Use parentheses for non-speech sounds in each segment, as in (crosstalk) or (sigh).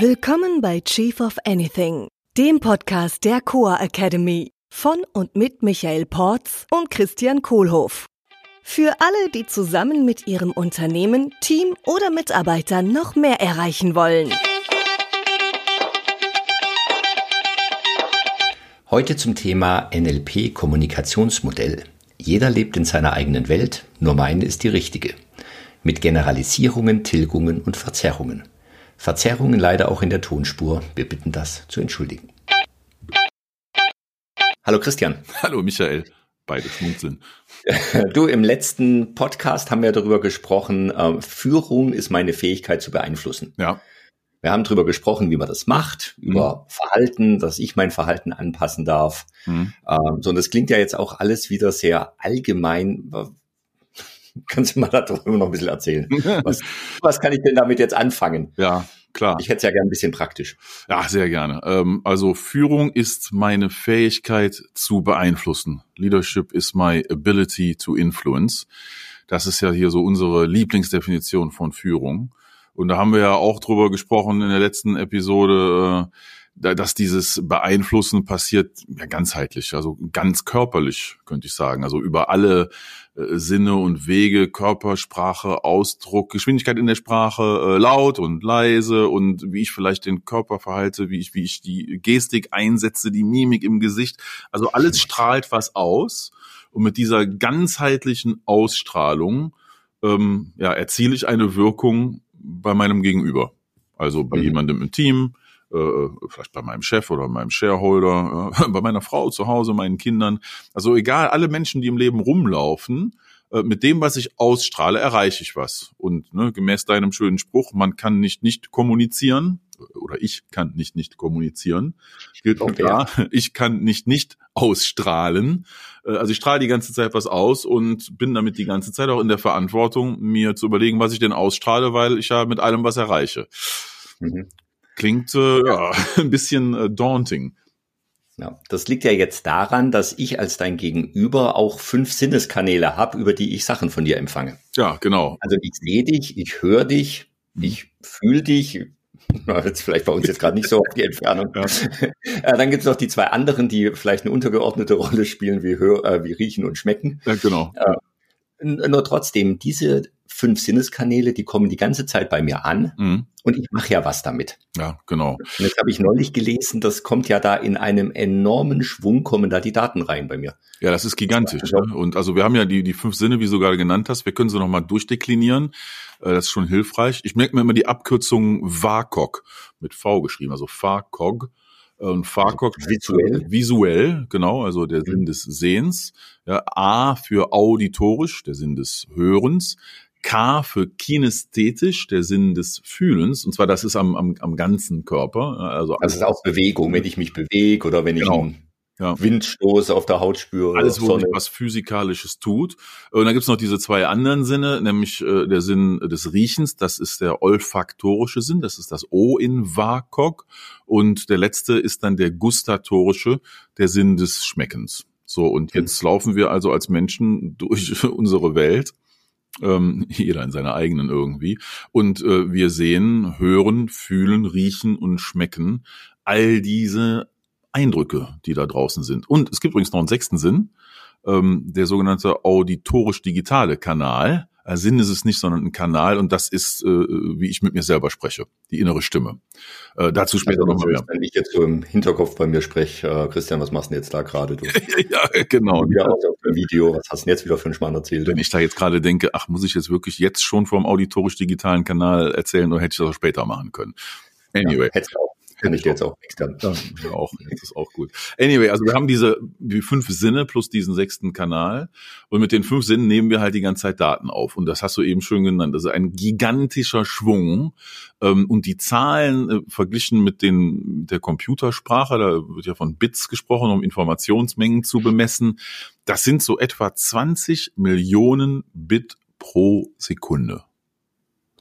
Willkommen bei Chief of Anything, dem Podcast der Coa Academy von und mit Michael Porz und Christian Kohlhoff. Für alle, die zusammen mit ihrem Unternehmen, Team oder Mitarbeitern noch mehr erreichen wollen. Heute zum Thema NLP Kommunikationsmodell. Jeder lebt in seiner eigenen Welt, nur meine ist die richtige. Mit Generalisierungen, Tilgungen und Verzerrungen. Verzerrungen leider auch in der Tonspur. Wir bitten das zu entschuldigen. Hallo Christian. (laughs) Hallo Michael. Beide schmunzeln. Du, im letzten Podcast haben wir darüber gesprochen, äh, Führung ist meine Fähigkeit zu beeinflussen. Ja. Wir haben darüber gesprochen, wie man das macht, mhm. über Verhalten, dass ich mein Verhalten anpassen darf. Mhm. Ähm, so, und das klingt ja jetzt auch alles wieder sehr allgemein. (laughs) Kannst du mal darüber noch ein bisschen erzählen? Was, (laughs) was kann ich denn damit jetzt anfangen? Ja, klar. Ich hätte es ja gerne ein bisschen praktisch. Ja, sehr gerne. Ähm, also Führung ist meine Fähigkeit zu beeinflussen. Leadership is my ability to influence. Das ist ja hier so unsere Lieblingsdefinition von Führung. Und da haben wir ja auch drüber gesprochen in der letzten Episode, äh, dass dieses Beeinflussen passiert ja ganzheitlich, also ganz körperlich, könnte ich sagen. Also über alle äh, Sinne und Wege, Körpersprache, Ausdruck, Geschwindigkeit in der Sprache, äh, laut und leise und wie ich vielleicht den Körper verhalte, wie ich, wie ich die Gestik einsetze, die Mimik im Gesicht. Also alles strahlt was aus. Und mit dieser ganzheitlichen Ausstrahlung ähm, ja, erziele ich eine Wirkung bei meinem Gegenüber. Also bei mhm. jemandem im Team, äh, vielleicht bei meinem Chef oder meinem Shareholder, äh, (laughs) bei meiner Frau zu Hause, meinen Kindern. Also egal, alle Menschen, die im Leben rumlaufen, äh, mit dem, was ich ausstrahle, erreiche ich was. Und ne, gemäß deinem schönen Spruch, man kann nicht nicht kommunizieren oder ich kann nicht nicht kommunizieren. Gilt auch da. (laughs) Ich kann nicht nicht ausstrahlen. Äh, also ich strahle die ganze Zeit was aus und bin damit die ganze Zeit auch in der Verantwortung, mir zu überlegen, was ich denn ausstrahle, weil ich ja mit allem was erreiche. Mhm. Klingt äh, ja, (laughs) ein bisschen äh, daunting. Ja, das liegt ja jetzt daran, dass ich als dein Gegenüber auch fünf Sinneskanäle habe, über die ich Sachen von dir empfange. Ja, genau. Also ich sehe dich, ich höre dich, ich fühle dich. (laughs) Jetzt vielleicht bei uns jetzt gerade nicht so auf die Entfernung. Ja. (laughs) Äh, dann gibt es noch die zwei anderen, die vielleicht eine untergeordnete Rolle spielen, wie, hör, äh, wie riechen und schmecken. Ja, genau. Äh, nur trotzdem, diese fünf Sinneskanäle, die kommen die ganze Zeit bei mir an mhm. und ich mache ja was damit. Ja, genau. Und jetzt habe ich neulich gelesen, das kommt ja da in einem enormen Schwung, kommen da die Daten rein bei mir. Ja, das ist gigantisch. Das ne? Und also wir haben ja die, die fünf Sinne, wie du gerade genannt hast, wir können sie nochmal durchdeklinieren. Äh, das ist schon hilfreich. Ich merke mir immer die Abkürzung VAKOG mit V geschrieben, also VAKOG. Und FAKOG visuell. Visuell, genau, also der Sinn mhm. des Sehens. Ja, A für auditorisch, der Sinn des Hörens. K für kinästhetisch, der Sinn des Fühlens. Und zwar, das ist am, am, am ganzen Körper. Also das ist auch Bewegung, wenn ich mich bewege oder wenn ich genau. einen ja. Windstoß auf der Haut spüre. Alles, wo sich was Physikalisches tut. Und dann gibt's noch diese zwei anderen Sinne, nämlich äh, der Sinn des Riechens, das ist der olfaktorische Sinn, das ist das O in VAKOG. Und der letzte ist dann der gustatorische, der Sinn des Schmeckens. So, und jetzt mhm. laufen wir also als Menschen (laughs) durch unsere Welt ähm, (laughs) jeder in seiner eigenen irgendwie. Und äh, wir sehen, hören, fühlen, riechen und schmecken all diese Eindrücke, die da draußen sind. Und es gibt übrigens noch einen sechsten Sinn, ähm, der sogenannte auditorisch-digitale Kanal. Ein Sinn ist es nicht, sondern ein Kanal und das ist, äh, wie ich mit mir selber spreche, die innere Stimme. Äh, dazu später also, nochmal mehr. Wenn ich jetzt so im Hinterkopf bei mir spreche, äh, Christian, was machst du denn jetzt da gerade? Du? (laughs) ja, genau. Wieder auf dem Video, was hast du denn jetzt wieder für einen Schmarrn erzählt? Wenn ich da jetzt gerade denke, ach, muss ich jetzt wirklich jetzt schon vom auditorisch-digitalen Kanal erzählen oder hätte ich das auch später machen können? Anyway. Ja, hättest auch kann ich dir jetzt auch extern. Ja, auch, jetzt ist auch gut. Anyway, also wir haben diese die fünf Sinne plus diesen sechsten Kanal und mit den fünf Sinnen nehmen wir halt die ganze Zeit Daten auf und das hast du eben schön genannt. Das ist ein gigantischer Schwung ähm, und die Zahlen äh, verglichen mit den mit der Computersprache, da wird ja von Bits gesprochen, um Informationsmengen zu bemessen. Das sind so etwa 20 Millionen Bit pro Sekunde.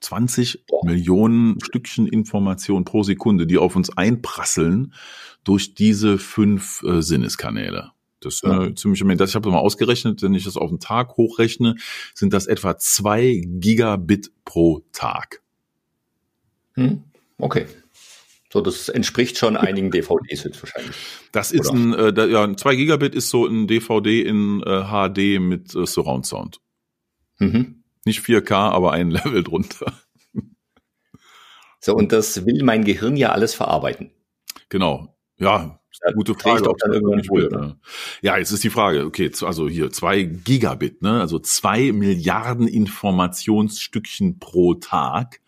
20 Boah. Millionen Stückchen Information pro Sekunde, die auf uns einprasseln durch diese fünf äh, Sinneskanäle. Das ist äh, ziemlich das Ich habe mal ausgerechnet, wenn ich das auf den Tag hochrechne, sind das etwa zwei Gigabit pro Tag. Hm. Okay. So, das entspricht schon einigen DVDs höchstwahrscheinlich. Das ist Oder? ein, äh, da, ja, 2 Gigabit ist so ein DVD in äh, HD mit äh, Surround Sound. Mhm. Nicht 4K, aber ein (laughs) Level drunter. So, und das will mein Gehirn ja alles verarbeiten. Genau. Ja, gute Frage. Auch dann irgendwann wohl, ne? Ja, jetzt ist die Frage, okay, also hier zwei Gigabit, ne, also zwei Milliarden Informationsstückchen pro Tag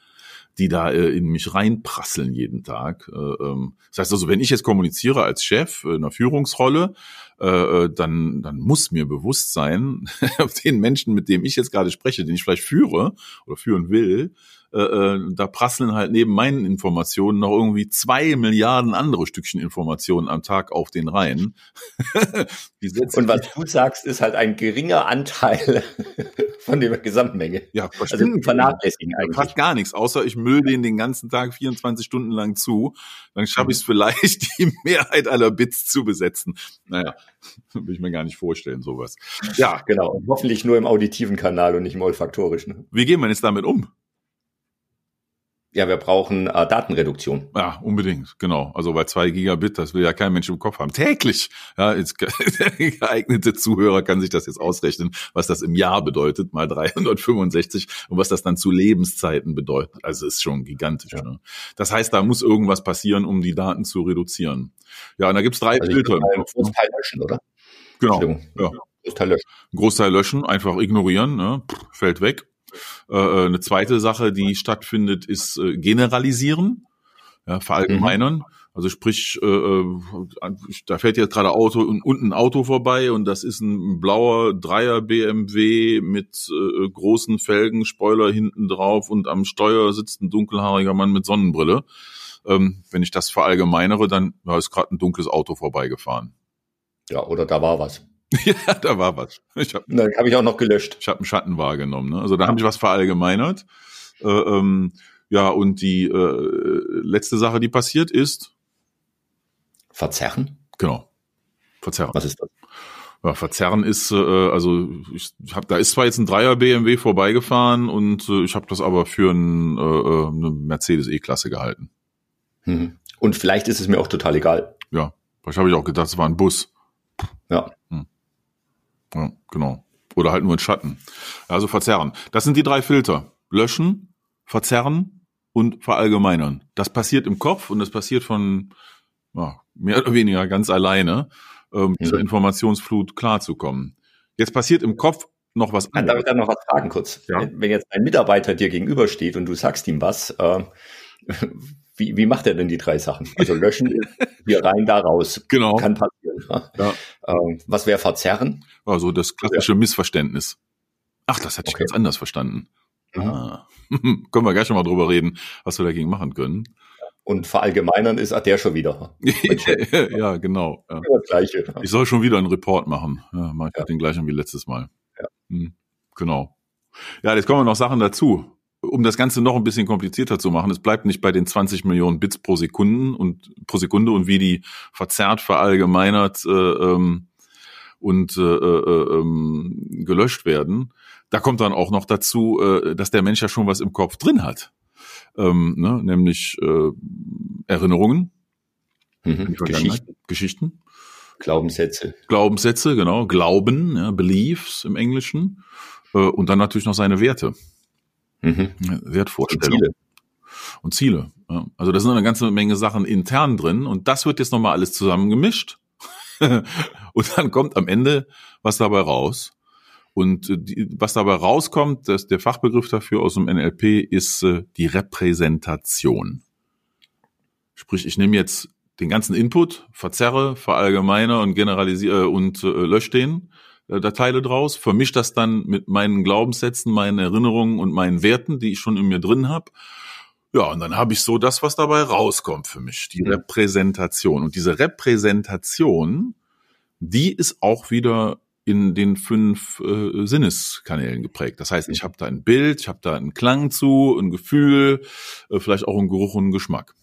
die da äh, in mich reinprasseln jeden Tag. Äh, ähm, das heißt also, wenn ich jetzt kommuniziere als Chef in einer Führungsrolle, äh, äh dann, dann muss mir bewusst sein, (laughs) den Menschen, mit dem ich jetzt gerade spreche, den ich vielleicht führe oder führen will, äh, äh, da prasseln halt neben meinen Informationen noch irgendwie zwei Milliarden andere Stückchen Informationen am Tag auf den Reihen. (laughs) Und was du sagst, ist halt ein geringer Anteil (laughs) von der Gesamtmenge. Ja, also vernachlässigen eigentlich. Fast gar nichts, außer ich müll den den ganzen Tag 24 Stunden lang zu. Dann schaffe ich es vielleicht, die Mehrheit aller Bits zu besetzen. Naja, (laughs) will ich mir gar nicht vorstellen, sowas. Ja, genau. Und hoffentlich nur im auditiven Kanal und nicht im olfaktorischen. Wie gehen wir jetzt damit um? Ja, wir brauchen äh, Datenreduktion. Ja, unbedingt, genau. Also weil zwei Gigabit, das will ja kein Mensch im Kopf haben. Täglich. Ja, jetzt, (laughs) der geeignete Zuhörer kann sich das jetzt ausrechnen, was das im Jahr bedeutet, mal 365 und was das dann zu Lebenszeiten bedeutet. Also ist schon gigantisch. Ja. Ne? Das heißt, da muss irgendwas passieren, um die Daten zu reduzieren. Ja, und da gibt's drei also Filter. Ein Großteil löschen, oder? Genau. Ja. Großteil löschen. Großteil löschen, einfach ignorieren, ne? fällt weg. Äh, äh, eine zweite Sache, die stattfindet, ist äh, generalisieren, ja, verallgemeinern. Mhm. Also sprich, äh, äh da fährt jetzt gerade Auto und unten ein Auto vorbei und das ist ein blauer Dreier BMW mit äh, großen Felgen, Spoiler hinten drauf und am Steuer sitzt ein dunkelhaariger Mann mit Sonnenbrille. Ähm, wenn ich das verallgemeinere, dann ja, ist gerade ein dunkles Auto vorbeigefahren. Ja, oder da war was. (laughs) ja, da war was. Ich hab, Dann habe ich auch noch gelöscht. Ich habe einen Schatten wahrgenommen. Ne? Also da habe ich was verallgemeinert. Äh, ähm, ja, und die äh, letzte Sache, die passiert ist. Verzerren? Genau. Verzerren. Was ist das? Ja, verzerren ist, äh, also ich hab, da ist zwar jetzt ein Dreier BMW vorbeigefahren und äh, ich habe das aber für ein, äh, äh, eine Mercedes E-Klasse gehalten. Mhm. Und vielleicht ist es mir auch total egal. Ja, vielleicht habe ich auch gedacht, es war ein Bus. Ja. Hm. Ja, genau. Oder halt nur in Schatten. Also verzerren. Das sind die drei Filter. Löschen, verzerren und verallgemeinern. Das passiert im Kopf und das passiert von ja, mehr oder weniger ganz alleine, ähm, mhm. zur Informationsflut klarzukommen. Jetzt passiert im Kopf noch was anderes. Darf ich da noch was fragen kurz? Ja? Wenn jetzt ein Mitarbeiter dir gegenübersteht und du sagst ihm was, äh, wie, wie macht er denn die drei Sachen? Also löschen, (laughs) hier rein, da raus. Genau. Kann passieren. Ja. Ähm, was wäre verzerren? Also das klassische ja. Missverständnis. Ach, das hätte ich okay. ganz anders verstanden. Ah. (laughs) können wir gleich schon mal drüber reden, was wir dagegen machen können. Und verallgemeinern ist, ach, der schon wieder. (laughs) ja, genau. Ja. Gleiche. Ich soll schon wieder einen Report machen. Ja, mach ich den gleichen wie letztes Mal. Hm, genau. Ja, jetzt kommen noch Sachen dazu um das Ganze noch ein bisschen komplizierter zu machen, es bleibt nicht bei den 20 Millionen Bits pro Sekunde und pro Sekunde und wie die verzerrt, verallgemeinert äh, ähm, und äh, äh, ähm, gelöscht werden. Da kommt dann auch noch dazu, äh, dass der Mensch ja schon was im Kopf drin hat, ähm, ne? nämlich äh, Erinnerungen, mhm. Geschichten. Geschichten, Glaubenssätze, Glaubenssätze, genau, Glauben, ja, Beliefs im Englischen äh, und dann natürlich noch seine Werte. Mhm. Wertvorstellung. Und Ziele. Und Ziele. Also da sind eine ganze Menge Sachen intern drin und das wird jetzt nochmal alles zusammengemischt. (laughs) und dann kommt am Ende was dabei raus. Und äh, die, was dabei rauskommt, das, der Fachbegriff dafür aus dem NLP ist äh, die Repräsentation. Sprich, ich nehme jetzt den ganzen Input, verzerre, verallgemeine und generalisiere und äh, lösche den äh, Teile draus, vermische das dann mit meinen Glaubenssätzen, meinen Erinnerungen und meinen Werten, die ich schon in mir drin habe. Ja, und dann habe ich so das, was dabei rauskommt für mich, die Repräsentation. Und diese Repräsentation, die ist auch wieder in den fünf äh, Sinneskanälen geprägt. Das heißt, ich habe da ein Bild, ich habe da einen Klang zu, ein Gefühl, äh, vielleicht auch einen Geruch und einen Geschmack.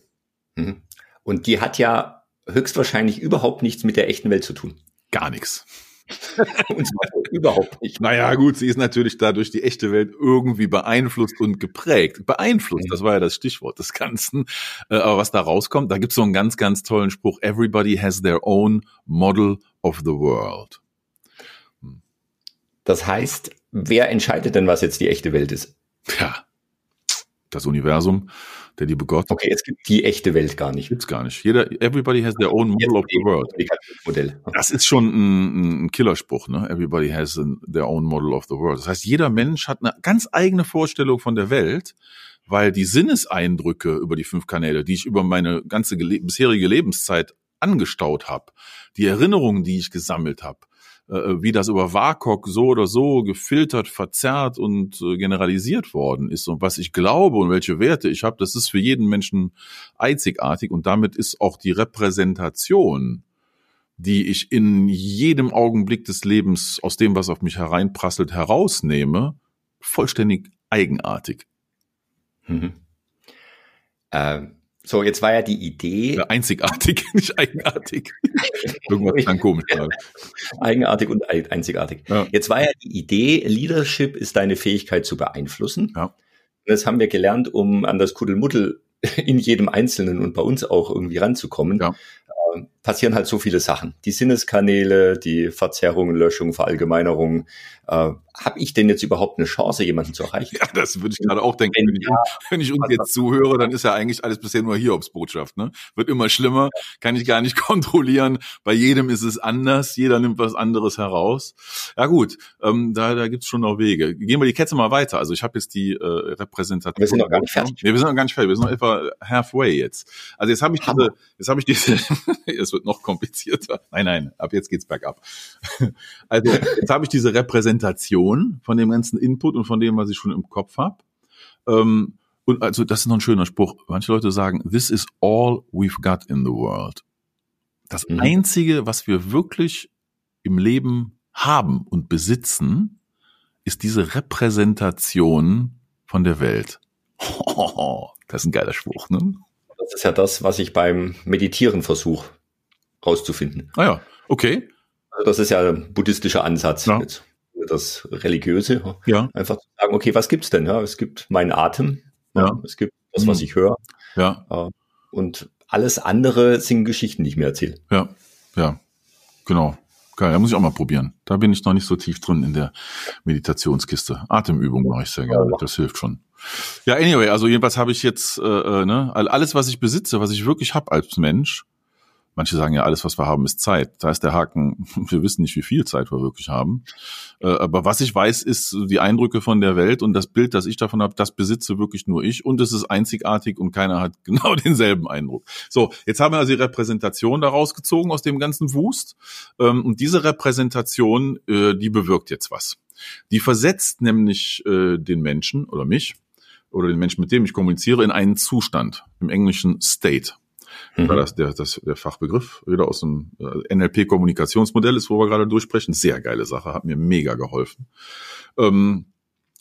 Mhm. Und die hat ja höchstwahrscheinlich überhaupt nichts mit der echten Welt zu tun. Gar nichts. (laughs) und zwar überhaupt nicht. Naja, gut, sie ist natürlich dadurch die echte Welt irgendwie beeinflusst und geprägt. Beeinflusst, das war ja das Stichwort des Ganzen. Äh, aber was da rauskommt, da gibt's so einen ganz, ganz tollen Spruch. Everybody has their own model of the world. Das heißt, wer entscheidet denn, was jetzt die echte Welt ist? Ja, das Universum, der liebe Gott. Okay, es gibt die echte Welt gar nicht. Gibt's gar nicht. Jeder, everybody has their own model of the world. Modell. Das ist schon ein, ein Killerspruch, ne? Everybody has their own model of the world. Das heißt, jeder Mensch hat eine ganz eigene Vorstellung von der Welt, weil die Sinneseindrücke über die fünf Kanäle, die ich über meine ganze bisherige Lebenszeit angestaut habe, die Erinnerungen, die ich gesammelt habe, wie das über WAKOK so oder so gefiltert, verzerrt und äh, generalisiert worden ist und was ich glaube und welche Werte ich habe, das ist für jeden Menschen einzigartig und damit ist auch die Repräsentation, die ich in jedem Augenblick des Lebens aus dem, was auf mich hereinprasselt, herausnehme, vollständig eigenartig. Mhm. Ähm so, jetzt war ja die Idee. Ja, einzigartig, (laughs) nicht eigenartig. (laughs) Irgendwas dann komisch. (laughs) Eigenartig und einzigartig. Ja. Jetzt war ja die Idee, Leadership ist deine Fähigkeit zu beeinflussen. Ja. Das haben wir gelernt, um an das Kuddelmuddel in jedem Einzelnen und bei uns auch irgendwie ranzukommen. Ja passieren halt so viele Sachen. Die Sinneskanäle, die Verzerrungen, Löschung, Verallgemeinerung. Äh, Habe ich denn jetzt überhaupt eine Chance, jemanden zu erreichen? (laughs) Ja, das würde ich gerade auch denken. Wenn, ja, ich, wenn ich uns jetzt zuhöre, dann ist ja eigentlich alles bisher nur Hiobsbotschaft. Ne? Wird immer schlimmer, kann ich gar nicht (laughs) kontrollieren. Bei jedem ist es anders, jeder nimmt was anderes heraus. Ja gut, ähm, da, da gibt es schon noch Wege. Gehen wir die Kette mal weiter. Also ich habe jetzt die äh, Repräsentation. Wir sind noch gar nicht fertig. wir sind noch gar nicht fertig. Wir sind noch etwa halfway jetzt. Also jetzt habe ich diese, (laughs) jetzt habe ich diese, es wird noch komplizierter. (laughs) Nein, nein, ab jetzt geht's bergab. (laughs) Also jetzt habe ich diese Repräsentation von dem ganzen Input und von dem, was ich schon im Kopf habe. Ähm, und also das ist noch ein schöner Spruch. Manche Leute sagen, this is all we've got in the world. Das mhm. Einzige, was wir wirklich im Leben haben und besitzen, ist diese Repräsentation von der Welt. (laughs) das ist ein geiler Spruch, ne? Das ist ja das, was ich beim Meditieren versuche rauszufinden. Ah ja, okay. Also das ist ja ein buddhistischer Ansatz. Ja. Jetzt das Religiöse. Ja. Einfach zu sagen, okay, was gibt's denn? Ja, es gibt meinen Atem. Ja. es gibt das, was mhm. ich höre. Ja. Und alles andere sind Geschichten, die ich mir erzähle. Ja. Ja. Genau. Geil, da muss ich auch mal probieren. Da bin ich noch nicht so tief drin in der Meditationskiste. Atemübung mache ich sehr gerne. Das hilft schon. Ja, anyway, also jedenfalls habe ich jetzt äh, äh ne, alles, was ich besitze, was ich wirklich habe als Mensch, Manche sagen ja, alles, was wir haben, ist Zeit. Da ist der Haken, (laughs) wir wissen nicht, wie viel Zeit wir wirklich haben. Äh, aber was ich weiß, ist die Eindrücke von der Welt und das Bild, das ich davon habe, das besitze wirklich nur ich und es ist einzigartig und keiner hat (laughs) genau denselben Eindruck. So, jetzt haben wir also die Repräsentation daraus gezogen aus dem ganzen Wust. Ähm, und diese Repräsentation, äh, die bewirkt jetzt was. Die versetzt nämlich äh, den Menschen oder mich oder den Menschen, mit dem ich kommuniziere, in einen Zustand, im englischen State. Mhm. Weil das der, das, der Fachbegriff wieder aus dem äh, NLP-Kommunikationsmodell ist, wo wir gerade durchsprechen. Sehr geile Sache, hat mir mega geholfen. Ähm,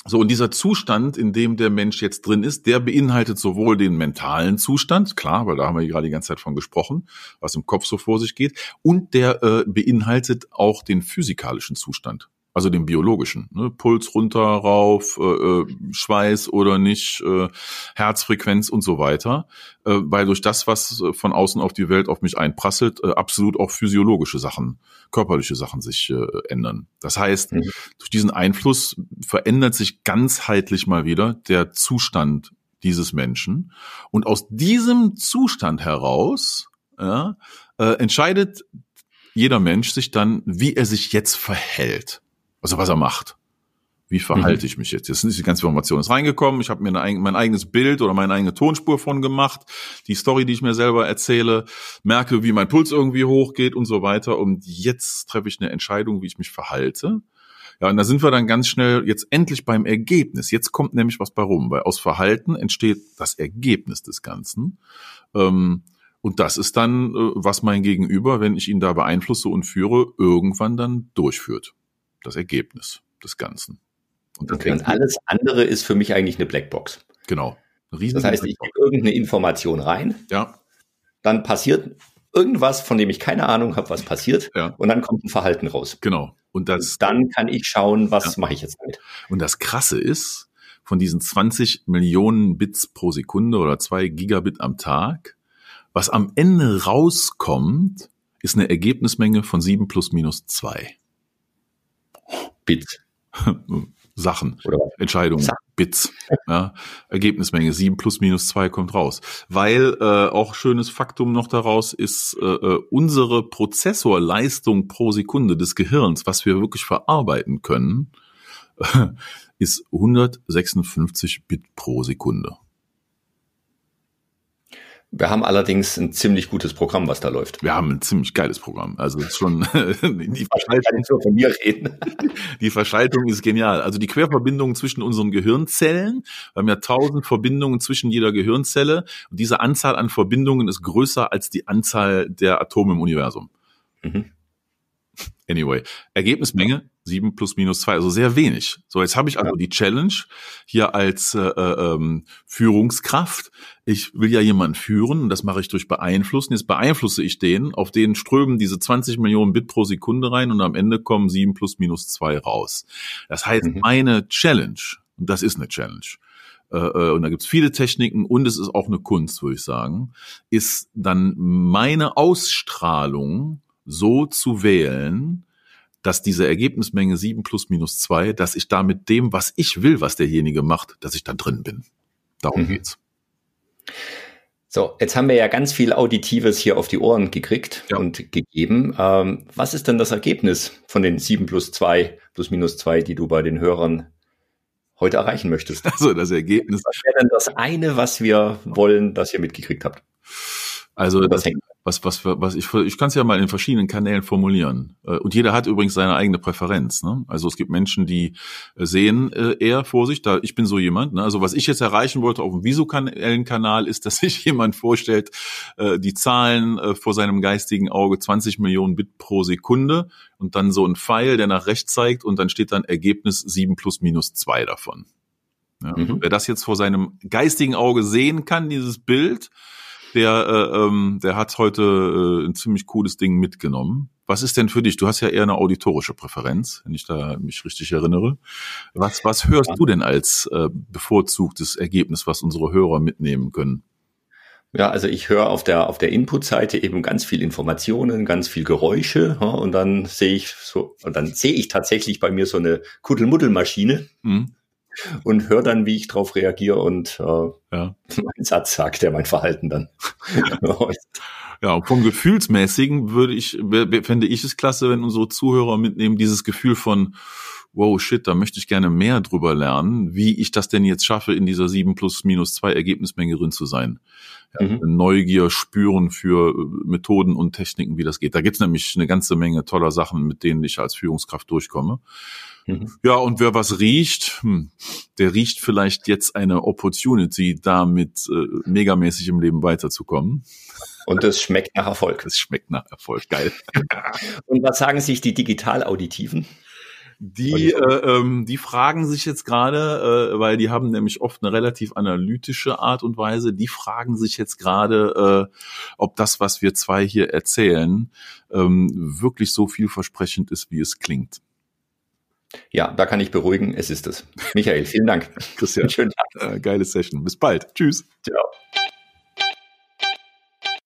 so, und dieser Zustand, in dem der Mensch jetzt drin ist, der beinhaltet sowohl den mentalen Zustand, klar, weil da haben wir gerade die ganze Zeit von gesprochen, was im Kopf so vor sich geht, und der äh, beinhaltet auch den physikalischen Zustand also den biologischen, ne? Puls runter, rauf, äh, äh, Schweiß oder nicht, äh, Herzfrequenz und so weiter, äh, weil durch das, was äh, von außen auf die Welt auf mich einprasselt, äh, absolut auch physiologische Sachen, körperliche Sachen sich äh, ändern. Das heißt, mhm. durch diesen Einfluss verändert sich ganzheitlich mal wieder der Zustand dieses Menschen und aus diesem Zustand heraus ja, äh, entscheidet jeder Mensch sich dann, wie er sich jetzt verhält. Also was er macht. Wie verhalte mhm. ich mich jetzt? Jetzt ist die ganze Information ist reingekommen. Ich habe mir eine, mein eigenes Bild oder meine eigene Tonspur von gemacht. Die Story, die ich mir selber erzähle, merke, wie mein Puls irgendwie hochgeht und so weiter. Und jetzt treffe ich eine Entscheidung, wie ich mich verhalte. Ja, und da sind wir dann ganz schnell jetzt endlich beim Ergebnis. Jetzt kommt nämlich was bei rum, weil aus Verhalten entsteht das Ergebnis des Ganzen. Ähm, und das ist dann, äh, was mein Gegenüber, wenn ich ihn da beeinflusse und führe, irgendwann dann durchführt das Ergebnis des Ganzen. Und, okay, und alles andere ist für mich eigentlich eine Blackbox. Genau. das heißt, ich gebe irgendeine Information rein. Ja. Dann passiert irgendwas, von dem ich keine Ahnung habe, was passiert. Ja. Und dann kommt ein Verhalten raus. Genau. Und, das, und dann kann ich schauen, was ja. mache ich jetzt damit. Und das Krasse ist, von diesen 20 Millionen Bits pro Sekunde oder zwei Gigabit am Tag, was am Ende rauskommt, ist eine Ergebnismenge von 7 plus minus 2. Bits. (laughs) Sachen, Oder Entscheidungen, Sachen. Bits. Ja, Ergebnismenge 7 plus minus 2 kommt raus. Weil äh, auch schönes Faktum noch daraus ist, äh, äh unsere Prozessorleistung pro Sekunde des Gehirns, was wir wirklich verarbeiten können, (laughs) ist 156 Bit pro Sekunde. Wir haben allerdings ein ziemlich gutes Programm, was da läuft. Wir haben ein ziemlich geiles Programm. Also ist schon (laughs) die Verschaltung, nur von mir reden. (laughs) Die Verschaltung ist genial. Also die Querverbindungen zwischen unseren Gehirnzellen. Wir haben ja tausend Verbindungen zwischen jeder Gehirnzelle. Und diese Anzahl an Verbindungen ist größer als die Anzahl der Atome im Universum. Mhm. Anyway, Ergebnismenge 7 plus minus 2, also sehr wenig. So, jetzt habe ich also die Challenge hier als äh, äh, ähm, Führungskraft. Ich will ja jemanden führen und das mache ich durch Beeinflussen. Jetzt beeinflusse ich den, auf den strömen diese 20 Millionen Bit pro Sekunde rein und am Ende kommen 7 plus minus 2 raus. Das heißt, mhm. meine Challenge, und das ist eine Challenge, äh, äh, und da gibt's viele Techniken und es ist auch eine Kunst, würde ich sagen, ist dann meine Ausstrahlung so zu wählen, dass diese Ergebnismenge 7 plus minus 2, dass ich da mit dem, was ich will, was derjenige macht, dass ich da drin bin. Darum mhm. geht's. So, jetzt haben wir ja ganz viel Auditives hier auf die Ohren gekriegt ja. und gegeben. Ähm, was ist denn das Ergebnis von den 7 plus 2 plus minus 2, die du bei den Hörern heute erreichen möchtest? Also das Ergebnis. Was wäre denn das eine, was wir wollen, das ihr mitgekriegt habt? Also das, was, was, was ich, ich kann es ja mal in verschiedenen Kanälen formulieren. Äh, und jeder hat übrigens seine eigene Präferenz. Ne? Also es gibt Menschen, die äh, sehen äh, eher vor sich, da ich bin so jemand. Ne? Also was ich jetzt erreichen wollte auf dem visuellen Kanal ist, dass (laughs) sich jemand vorstellt, die Zahlen vor seinem geistigen Auge 20 Millionen Bit pro Sekunde und dann so ein Pfeil, der nach rechts zeigt und dann steht dann Ergebnis 7 plus minus 2 davon. Ja, mhm. Wer das jetzt vor seinem geistigen Auge sehen kann, dieses Bild, der, äh, ähm, der hat heute äh, ein ziemlich cooles Ding mitgenommen. Was ist denn für dich? Du hast ja eher eine auditorische Präferenz, wenn ich da mich richtig erinnere. Was, was hörst du denn als äh, bevorzugtes Ergebnis, was unsere Hörer mitnehmen können? Ja, also ich höre auf der auf der Input-Seite eben ganz viel Informationen, ganz viel Geräusche ja, und dann sehe ich so und dann sehe ich tatsächlich bei mir so eine Kuddelmuddelmaschine. Mhm und höre dann, wie ich darauf reagiere und äh, ja. (laughs) meinen Satz sagt, der mein Verhalten dann. (laughs) ja, vom Gefühlsmäßigen würde ich, fände ich es klasse, wenn unsere Zuhörer mitnehmen, dieses Gefühl von, wow, shit, da möchte ich gerne mehr drüber lernen, wie ich das denn jetzt schaffe, in dieser 7 plus minus 2 Ergebnismenge drin zu sein. Mhm. Neugier spüren für äh, Methoden und Techniken, wie das geht. Da gibt's nämlich eine ganze Menge toller Sachen, mit denen ich als Führungskraft durchkomme. Mhm. Ja, und wer was riecht, hm, der riecht vielleicht jetzt eine Opportunity, damit äh, megamäßig im Leben weiterzukommen. Und das schmeckt nach Erfolg. Das schmeckt nach Erfolg, geil. (laughs) und was sagen sich die Digital-Auditiven? Die, äh, ähm, die fragen sich jetzt gerade, äh, weil die haben nämlich oft eine relativ analytische Art und Weise, die fragen sich jetzt gerade, äh, ob das, was wir zwei hier erzählen, ähm, wirklich so vielversprechend ist, wie es klingt. Ja, da kann ich beruhigen, es ist es. Michael, vielen Dank. Christian, schönen Tag. Äh, geile Session. Bis bald. Tschüss. Ciao.